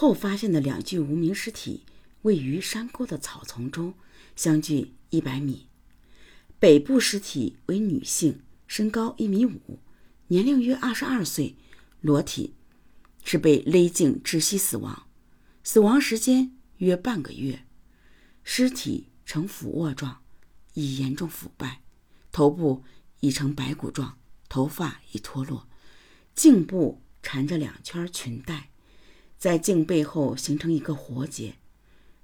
后发现的两具无名尸体位于山沟的草丛中，相距一百米。北部尸体为女性，身高一米五，年龄约二十二岁，裸体，是被勒颈窒息死亡，死亡时间约半个月。尸体呈俯卧状，已严重腐败，头部已呈白骨状，头发已脱落，颈部缠着两圈裙带，在颈背后形成一个活结。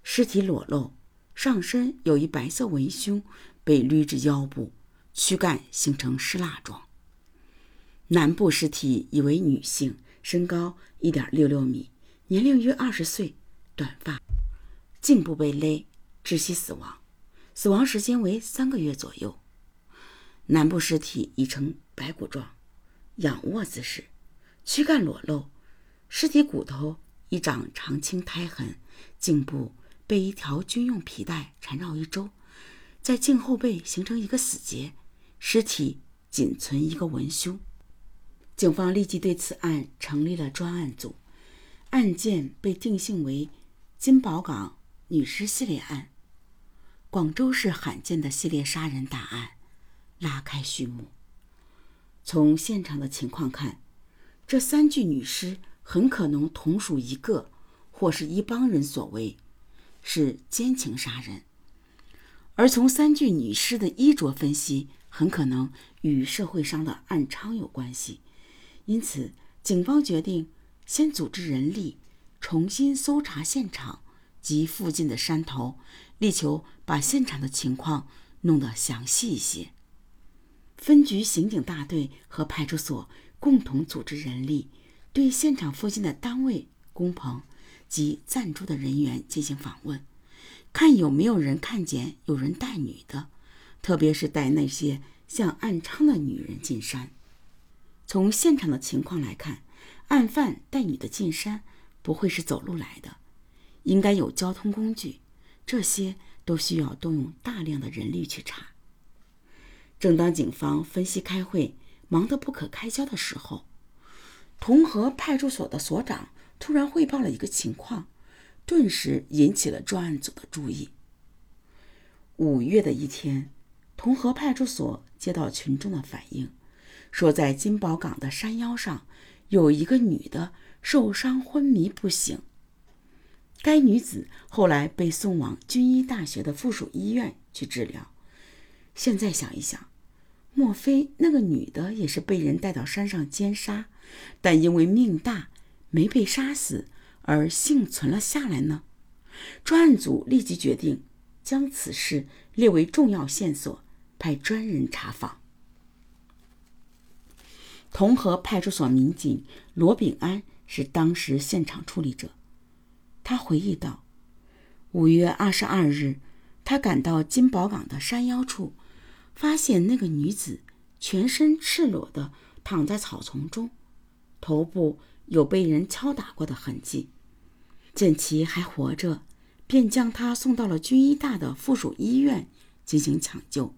尸体裸露，上身有一白色文胸被捋至腰部，躯干形成湿蜡状。南部尸体已为女性，身高一点六六米，年龄约二十岁，短发，颈部被勒。窒息死亡，死亡时间为三个月左右。南部尸体已呈白骨状，仰卧姿势，躯干裸露，尸体骨头一掌长青胎痕，颈部被一条军用皮带缠绕一周，在颈后背形成一个死结，尸体仅存一个文胸。警方立即对此案成立了专案组，案件被定性为金宝岗女尸系列案。广州市罕见的系列杀人大案拉开序幕。从现场的情况看，这三具女尸很可能同属一个或是一帮人所为，是奸情杀人。而从三具女尸的衣着分析，很可能与社会上的暗娼有关系。因此，警方决定先组织人力重新搜查现场及附近的山头。力求把现场的情况弄得详细一些。分局刑警大队和派出所共同组织人力，对现场附近的单位、工棚及暂住的人员进行访问，看有没有人看见有人带女的，特别是带那些像暗娼的女人进山。从现场的情况来看，案犯带女的进山不会是走路来的，应该有交通工具。这些都需要动用大量的人力去查。正当警方分析开会忙得不可开交的时候，同和派出所的所长突然汇报了一个情况，顿时引起了专案组的注意。五月的一天，同和派出所接到群众的反映，说在金宝岗的山腰上有一个女的受伤昏迷不醒。该女子后来被送往军医大学的附属医院去治疗。现在想一想，莫非那个女的也是被人带到山上奸杀，但因为命大没被杀死而幸存了下来呢？专案组立即决定将此事列为重要线索，派专人查访。同和派出所民警罗炳安是当时现场处理者。他回忆道：“五月二十二日，他赶到金宝岗的山腰处，发现那个女子全身赤裸的躺在草丛中，头部有被人敲打过的痕迹。见其还活着，便将她送到了军医大的附属医院进行抢救。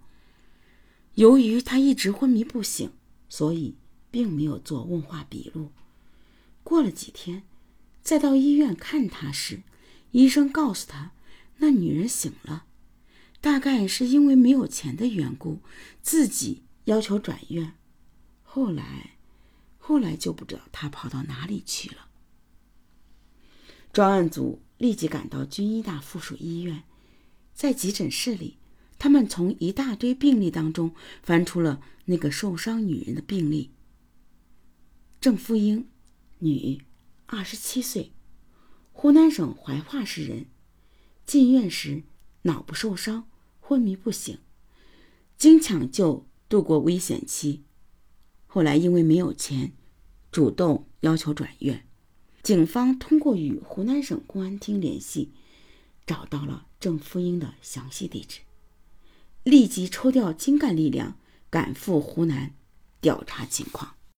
由于她一直昏迷不醒，所以并没有做问话笔录。过了几天。”再到医院看他时，医生告诉他，那女人醒了，大概是因为没有钱的缘故，自己要求转院。后来，后来就不知道他跑到哪里去了。专案组立即赶到军医大附属医院，在急诊室里，他们从一大堆病例当中翻出了那个受伤女人的病例。郑富英，女。二十七岁，湖南省怀化市人。进院时脑部受伤，昏迷不醒，经抢救度过危险期。后来因为没有钱，主动要求转院。警方通过与湖南省公安厅联系，找到了郑福英的详细地址，立即抽调精干力量赶赴湖南调查情况。